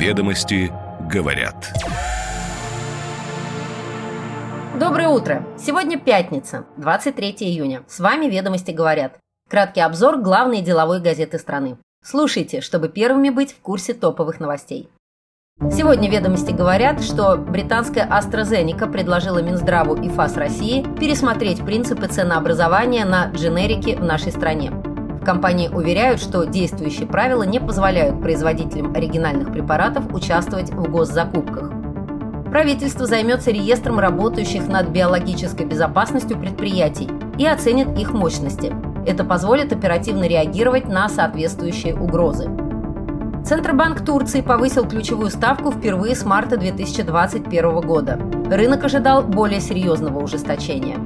Ведомости говорят. Доброе утро! Сегодня пятница, 23 июня. С вами «Ведомости говорят». Краткий обзор главной деловой газеты страны. Слушайте, чтобы первыми быть в курсе топовых новостей. Сегодня ведомости говорят, что британская AstraZeneca предложила Минздраву и ФАС России пересмотреть принципы ценообразования на дженерики в нашей стране. Компании уверяют, что действующие правила не позволяют производителям оригинальных препаратов участвовать в госзакупках. Правительство займется реестром работающих над биологической безопасностью предприятий и оценит их мощности. Это позволит оперативно реагировать на соответствующие угрозы. Центробанк Турции повысил ключевую ставку впервые с марта 2021 года. Рынок ожидал более серьезного ужесточения.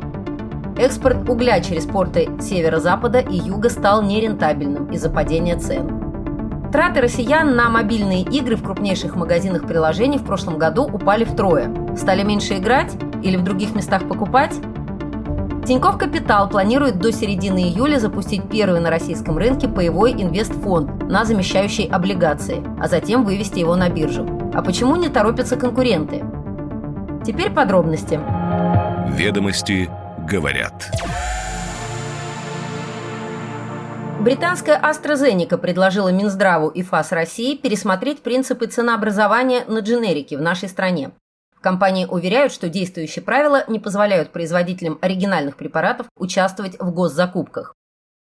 Экспорт угля через порты северо-запада и юга стал нерентабельным из-за падения цен. Траты россиян на мобильные игры в крупнейших магазинах приложений в прошлом году упали втрое. Стали меньше играть или в других местах покупать? Тинькофф Капитал планирует до середины июля запустить первый на российском рынке паевой инвестфонд на замещающие облигации, а затем вывести его на биржу. А почему не торопятся конкуренты? Теперь подробности. Ведомости говорят. Британская AstraZeneca предложила Минздраву и ФАС России пересмотреть принципы ценообразования на дженерики в нашей стране компании уверяют, что действующие правила не позволяют производителям оригинальных препаратов участвовать в госзакупках.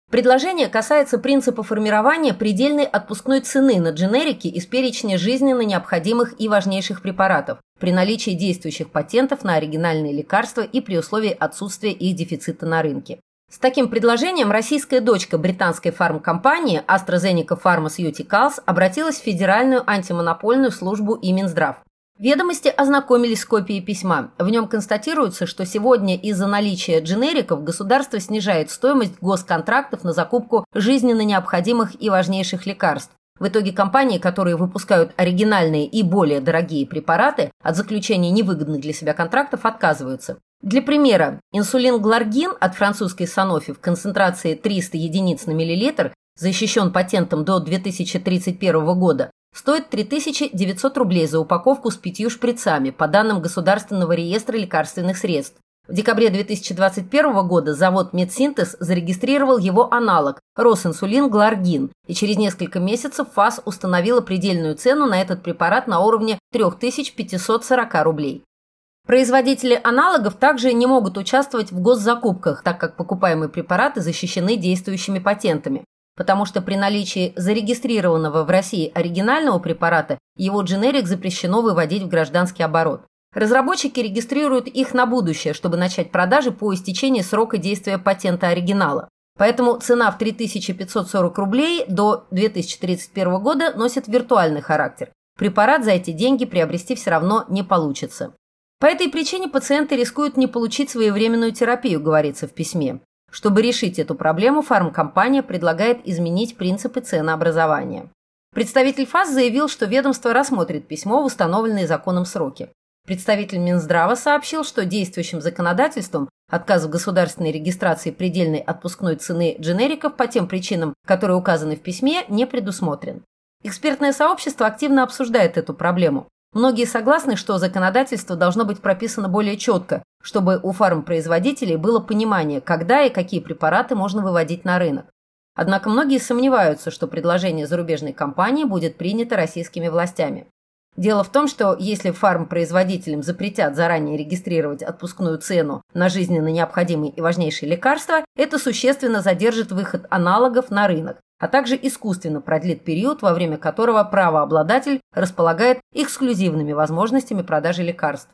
Предложение касается принципа формирования предельной отпускной цены на дженерики из перечня жизненно необходимых и важнейших препаратов при наличии действующих патентов на оригинальные лекарства и при условии отсутствия их дефицита на рынке. С таким предложением российская дочка британской фармкомпании AstraZeneca Pharmaceuticals обратилась в Федеральную антимонопольную службу и Минздрав. Ведомости ознакомились с копией письма. В нем констатируется, что сегодня из-за наличия дженериков государство снижает стоимость госконтрактов на закупку жизненно необходимых и важнейших лекарств. В итоге компании, которые выпускают оригинальные и более дорогие препараты, от заключения невыгодных для себя контрактов отказываются. Для примера, инсулин Гларгин от французской Sanofi в концентрации 300 единиц на миллилитр защищен патентом до 2031 года, стоит 3900 рублей за упаковку с пятью шприцами, по данным Государственного реестра лекарственных средств. В декабре 2021 года завод «Медсинтез» зарегистрировал его аналог – Росинсулин Гларгин, и через несколько месяцев ФАС установила предельную цену на этот препарат на уровне 3540 рублей. Производители аналогов также не могут участвовать в госзакупках, так как покупаемые препараты защищены действующими патентами потому что при наличии зарегистрированного в России оригинального препарата его дженерик запрещено выводить в гражданский оборот. Разработчики регистрируют их на будущее, чтобы начать продажи по истечении срока действия патента оригинала. Поэтому цена в 3540 рублей до 2031 года носит виртуальный характер. Препарат за эти деньги приобрести все равно не получится. По этой причине пациенты рискуют не получить своевременную терапию, говорится в письме. Чтобы решить эту проблему, фармкомпания предлагает изменить принципы ценообразования. Представитель ФАС заявил, что ведомство рассмотрит письмо в установленные законом сроки. Представитель Минздрава сообщил, что действующим законодательством отказ в государственной регистрации предельной отпускной цены дженериков по тем причинам, которые указаны в письме, не предусмотрен. Экспертное сообщество активно обсуждает эту проблему. Многие согласны, что законодательство должно быть прописано более четко, чтобы у фармпроизводителей было понимание, когда и какие препараты можно выводить на рынок. Однако многие сомневаются, что предложение зарубежной компании будет принято российскими властями. Дело в том, что если фармпроизводителям запретят заранее регистрировать отпускную цену на жизненно необходимые и важнейшие лекарства, это существенно задержит выход аналогов на рынок, а также искусственно продлит период, во время которого правообладатель располагает эксклюзивными возможностями продажи лекарств.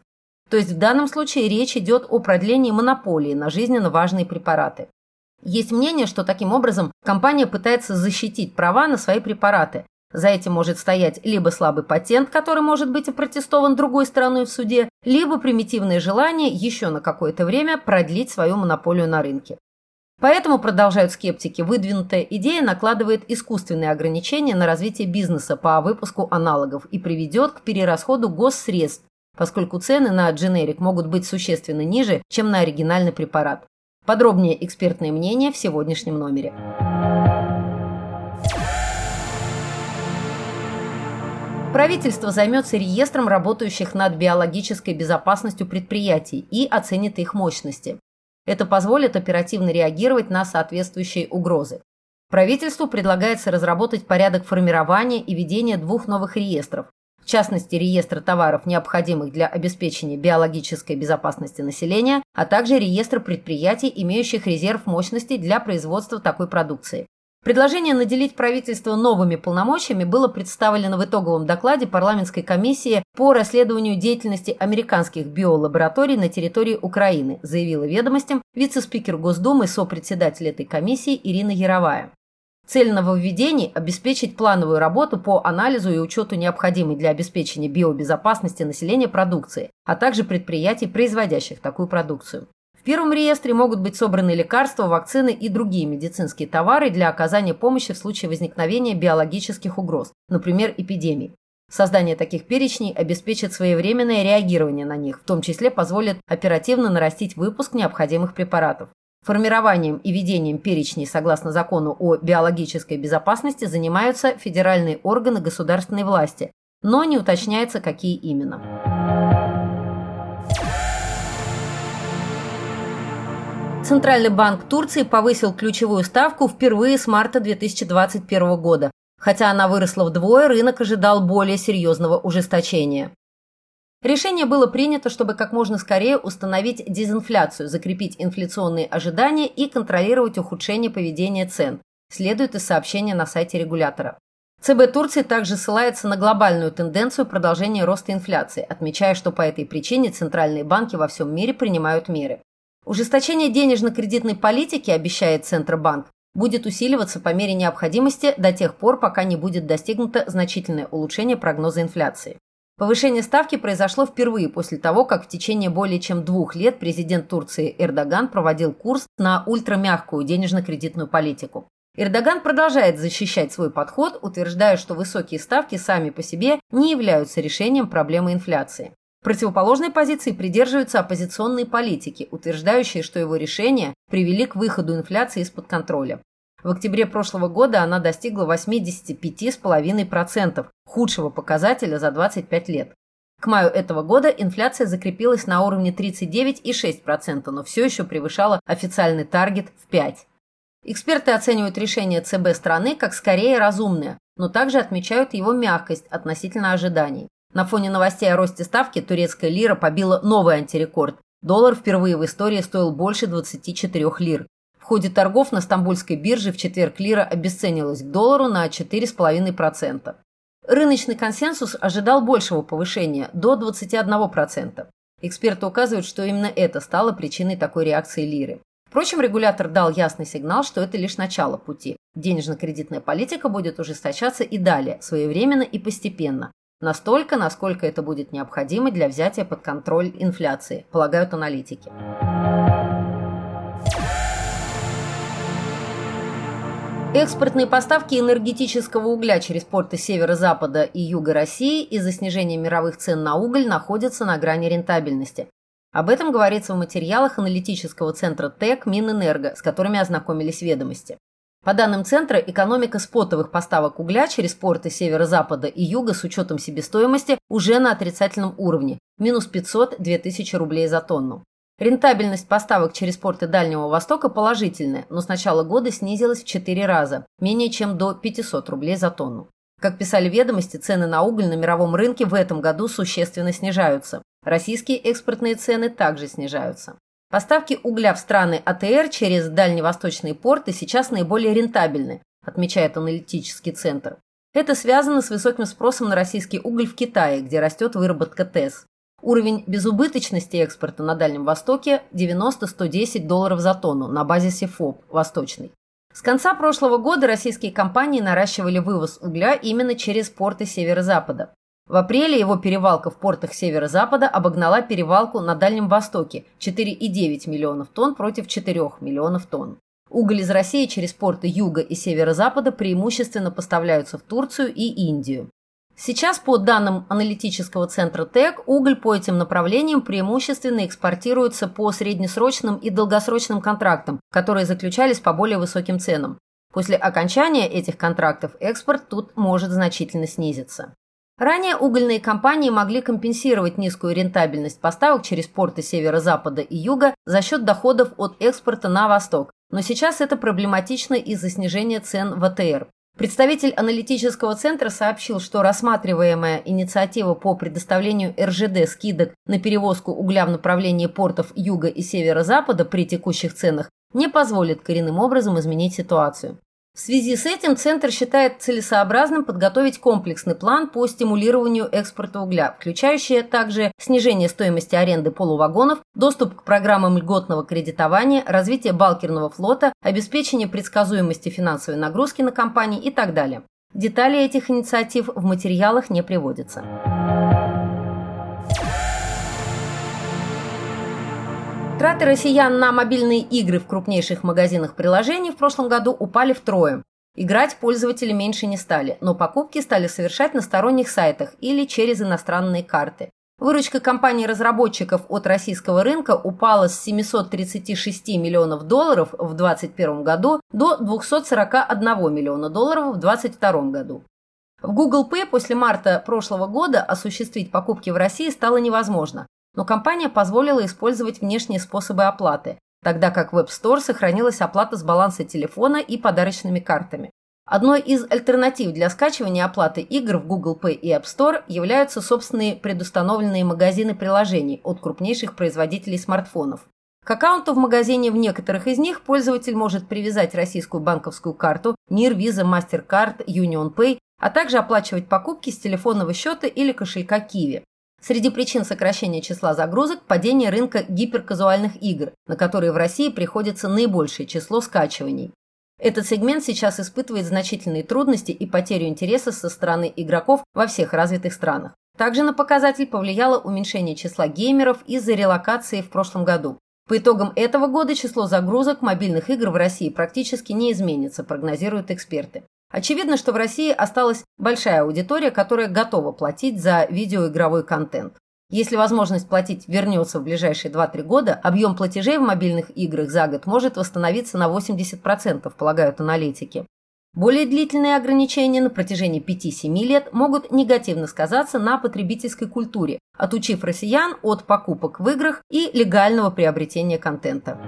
То есть в данном случае речь идет о продлении монополии на жизненно важные препараты. Есть мнение, что таким образом компания пытается защитить права на свои препараты. За этим может стоять либо слабый патент, который может быть опротестован другой стороной в суде, либо примитивное желание еще на какое-то время продлить свою монополию на рынке. Поэтому, продолжают скептики, выдвинутая идея накладывает искусственные ограничения на развитие бизнеса по выпуску аналогов и приведет к перерасходу госсредств, поскольку цены на дженерик могут быть существенно ниже, чем на оригинальный препарат. Подробнее экспертное мнение в сегодняшнем номере. Правительство займется реестром работающих над биологической безопасностью предприятий и оценит их мощности. Это позволит оперативно реагировать на соответствующие угрозы. Правительству предлагается разработать порядок формирования и ведения двух новых реестров, в частности реестр товаров, необходимых для обеспечения биологической безопасности населения, а также реестр предприятий, имеющих резерв мощности для производства такой продукции. Предложение наделить правительство новыми полномочиями было представлено в итоговом докладе парламентской комиссии по расследованию деятельности американских биолабораторий на территории Украины, заявила ведомостям вице-спикер Госдумы, сопредседатель этой комиссии Ирина Яровая. Цель нововведений – обеспечить плановую работу по анализу и учету необходимой для обеспечения биобезопасности населения продукции, а также предприятий, производящих такую продукцию. В первом реестре могут быть собраны лекарства, вакцины и другие медицинские товары для оказания помощи в случае возникновения биологических угроз, например, эпидемий. Создание таких перечней обеспечит своевременное реагирование на них, в том числе позволит оперативно нарастить выпуск необходимых препаратов. Формированием и ведением перечней согласно закону о биологической безопасности занимаются федеральные органы государственной власти, но не уточняется, какие именно. Центральный банк Турции повысил ключевую ставку впервые с марта 2021 года. Хотя она выросла вдвое, рынок ожидал более серьезного ужесточения. Решение было принято, чтобы как можно скорее установить дезинфляцию, закрепить инфляционные ожидания и контролировать ухудшение поведения цен, следует из сообщения на сайте регулятора. ЦБ Турции также ссылается на глобальную тенденцию продолжения роста инфляции, отмечая, что по этой причине центральные банки во всем мире принимают меры. Ужесточение денежно-кредитной политики, обещает Центробанк, будет усиливаться по мере необходимости до тех пор, пока не будет достигнуто значительное улучшение прогноза инфляции. Повышение ставки произошло впервые после того, как в течение более чем двух лет президент Турции Эрдоган проводил курс на ультрамягкую денежно-кредитную политику. Эрдоган продолжает защищать свой подход, утверждая, что высокие ставки сами по себе не являются решением проблемы инфляции. Противоположной позиции придерживаются оппозиционные политики, утверждающие, что его решения привели к выходу инфляции из-под контроля. В октябре прошлого года она достигла 85,5%, худшего показателя за 25 лет. К маю этого года инфляция закрепилась на уровне 39,6%, но все еще превышала официальный таргет в 5%. Эксперты оценивают решение ЦБ страны как скорее разумное, но также отмечают его мягкость относительно ожиданий. На фоне новостей о росте ставки турецкая лира побила новый антирекорд. Доллар впервые в истории стоил больше 24 лир. Ходе торгов на Стамбульской бирже в четверг лира обесценилась к доллару на 4,5%. Рыночный консенсус ожидал большего повышения – до 21%. Эксперты указывают, что именно это стало причиной такой реакции лиры. Впрочем, регулятор дал ясный сигнал, что это лишь начало пути. Денежно-кредитная политика будет ужесточаться и далее, своевременно и постепенно, Настолько, насколько это будет необходимо для взятия под контроль инфляции, полагают аналитики. Экспортные поставки энергетического угля через порты северо-запада и юга России из-за снижения мировых цен на уголь находятся на грани рентабельности. Об этом говорится в материалах аналитического центра ТЭК Минэнерго, с которыми ознакомились ведомости. По данным Центра, экономика спотовых поставок угля через порты северо-запада и юга с учетом себестоимости уже на отрицательном уровне – минус 500-2000 рублей за тонну. Рентабельность поставок через порты Дальнего Востока положительная, но с начала года снизилась в 4 раза, менее чем до 500 рублей за тонну. Как писали ведомости, цены на уголь на мировом рынке в этом году существенно снижаются. Российские экспортные цены также снижаются. Поставки угля в страны АТР через дальневосточные порты сейчас наиболее рентабельны, отмечает аналитический центр. Это связано с высоким спросом на российский уголь в Китае, где растет выработка ТЭС. Уровень безубыточности экспорта на Дальнем Востоке 90-110 долларов за тонну на базе СИФОП Восточный. С конца прошлого года российские компании наращивали вывоз угля именно через порты северо-запада. В апреле его перевалка в портах северо-запада обогнала перевалку на Дальнем Востоке – 4,9 миллионов тонн против 4 миллионов тонн. Уголь из России через порты юга и северо-запада преимущественно поставляются в Турцию и Индию. Сейчас, по данным аналитического центра ТЭК, уголь по этим направлениям преимущественно экспортируется по среднесрочным и долгосрочным контрактам, которые заключались по более высоким ценам. После окончания этих контрактов экспорт тут может значительно снизиться. Ранее угольные компании могли компенсировать низкую рентабельность поставок через порты северо-запада и юга за счет доходов от экспорта на восток, но сейчас это проблематично из-за снижения цен в АТР. Представитель аналитического центра сообщил, что рассматриваемая инициатива по предоставлению РЖД скидок на перевозку угля в направлении портов юга и северо-запада при текущих ценах не позволит коренным образом изменить ситуацию. В связи с этим Центр считает целесообразным подготовить комплексный план по стимулированию экспорта угля, включающий также снижение стоимости аренды полувагонов, доступ к программам льготного кредитования, развитие балкерного флота, обеспечение предсказуемости финансовой нагрузки на компании и так далее. Детали этих инициатив в материалах не приводятся. Траты россиян на мобильные игры в крупнейших магазинах приложений в прошлом году упали втрое. Играть пользователи меньше не стали, но покупки стали совершать на сторонних сайтах или через иностранные карты. Выручка компаний-разработчиков от российского рынка упала с 736 миллионов долларов в 2021 году до 241 миллиона долларов в 2022 году. В Google Pay после марта прошлого года осуществить покупки в России стало невозможно, но компания позволила использовать внешние способы оплаты, тогда как в App Store сохранилась оплата с баланса телефона и подарочными картами. Одной из альтернатив для скачивания оплаты игр в Google Pay и App Store являются собственные предустановленные магазины приложений от крупнейших производителей смартфонов. К аккаунту в магазине в некоторых из них пользователь может привязать российскую банковскую карту NIR, Visa, MasterCard, Union Pay, а также оплачивать покупки с телефонного счета или кошелька Kiwi. Среди причин сокращения числа загрузок – падение рынка гиперказуальных игр, на которые в России приходится наибольшее число скачиваний. Этот сегмент сейчас испытывает значительные трудности и потерю интереса со стороны игроков во всех развитых странах. Также на показатель повлияло уменьшение числа геймеров из-за релокации в прошлом году. По итогам этого года число загрузок мобильных игр в России практически не изменится, прогнозируют эксперты. Очевидно, что в России осталась большая аудитория, которая готова платить за видеоигровой контент. Если возможность платить вернется в ближайшие 2-3 года, объем платежей в мобильных играх за год может восстановиться на 80%, полагают аналитики. Более длительные ограничения на протяжении 5-7 лет могут негативно сказаться на потребительской культуре, отучив россиян от покупок в играх и легального приобретения контента.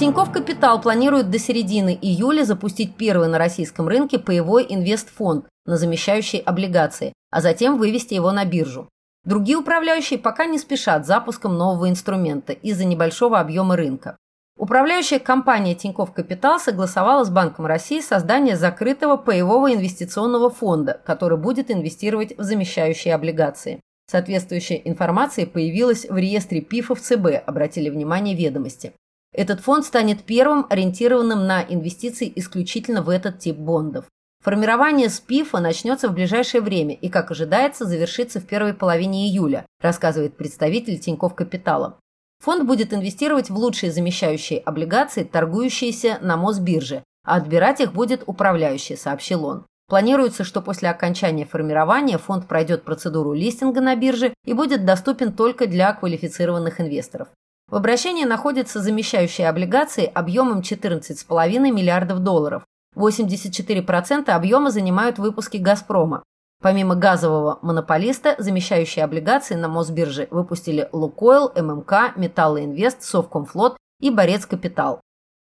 Тиньков Капитал планирует до середины июля запустить первый на российском рынке паевой инвестфонд на замещающие облигации, а затем вывести его на биржу. Другие управляющие пока не спешат запуском нового инструмента из-за небольшого объема рынка. Управляющая компания Тиньков Капитал согласовала с Банком России создание закрытого паевого инвестиционного фонда, который будет инвестировать в замещающие облигации. Соответствующая информация появилась в реестре ПИФов ЦБ, обратили внимание ведомости. Этот фонд станет первым ориентированным на инвестиции исключительно в этот тип бондов. Формирование СПИФа начнется в ближайшее время и, как ожидается, завершится в первой половине июля, рассказывает представитель Тинькофф Капитала. Фонд будет инвестировать в лучшие замещающие облигации, торгующиеся на Мосбирже, а отбирать их будет управляющий, сообщил он. Планируется, что после окончания формирования фонд пройдет процедуру листинга на бирже и будет доступен только для квалифицированных инвесторов. В обращении находятся замещающие облигации объемом 14,5 миллиардов долларов. 84% объема занимают выпуски «Газпрома». Помимо газового монополиста, замещающие облигации на Мосбирже выпустили «Лукойл», ММК, «Металлоинвест», «Совкомфлот» и «Борец Капитал».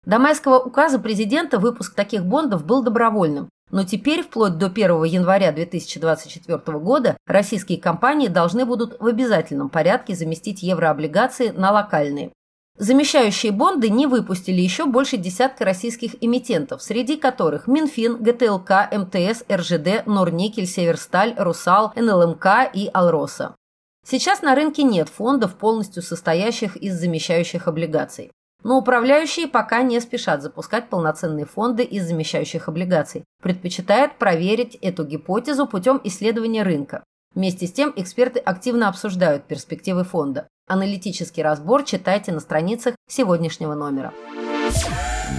До майского указа президента выпуск таких бондов был добровольным, но теперь, вплоть до 1 января 2024 года, российские компании должны будут в обязательном порядке заместить еврооблигации на локальные. Замещающие бонды не выпустили еще больше десятка российских эмитентов, среди которых Минфин, ГТЛК, МТС, РЖД, Норникель, Северсталь, Русал, НЛМК и Алроса. Сейчас на рынке нет фондов, полностью состоящих из замещающих облигаций. Но управляющие пока не спешат запускать полноценные фонды из замещающих облигаций, предпочитают проверить эту гипотезу путем исследования рынка. Вместе с тем эксперты активно обсуждают перспективы фонда. Аналитический разбор читайте на страницах сегодняшнего номера.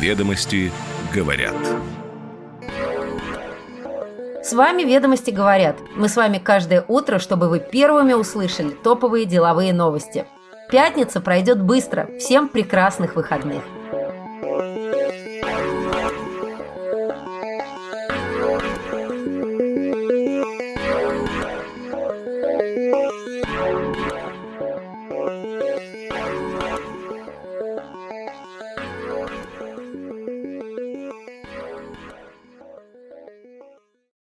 Ведомости говорят. С вами «Ведомости говорят». Мы с вами каждое утро, чтобы вы первыми услышали топовые деловые новости – Пятница пройдет быстро. Всем прекрасных выходных.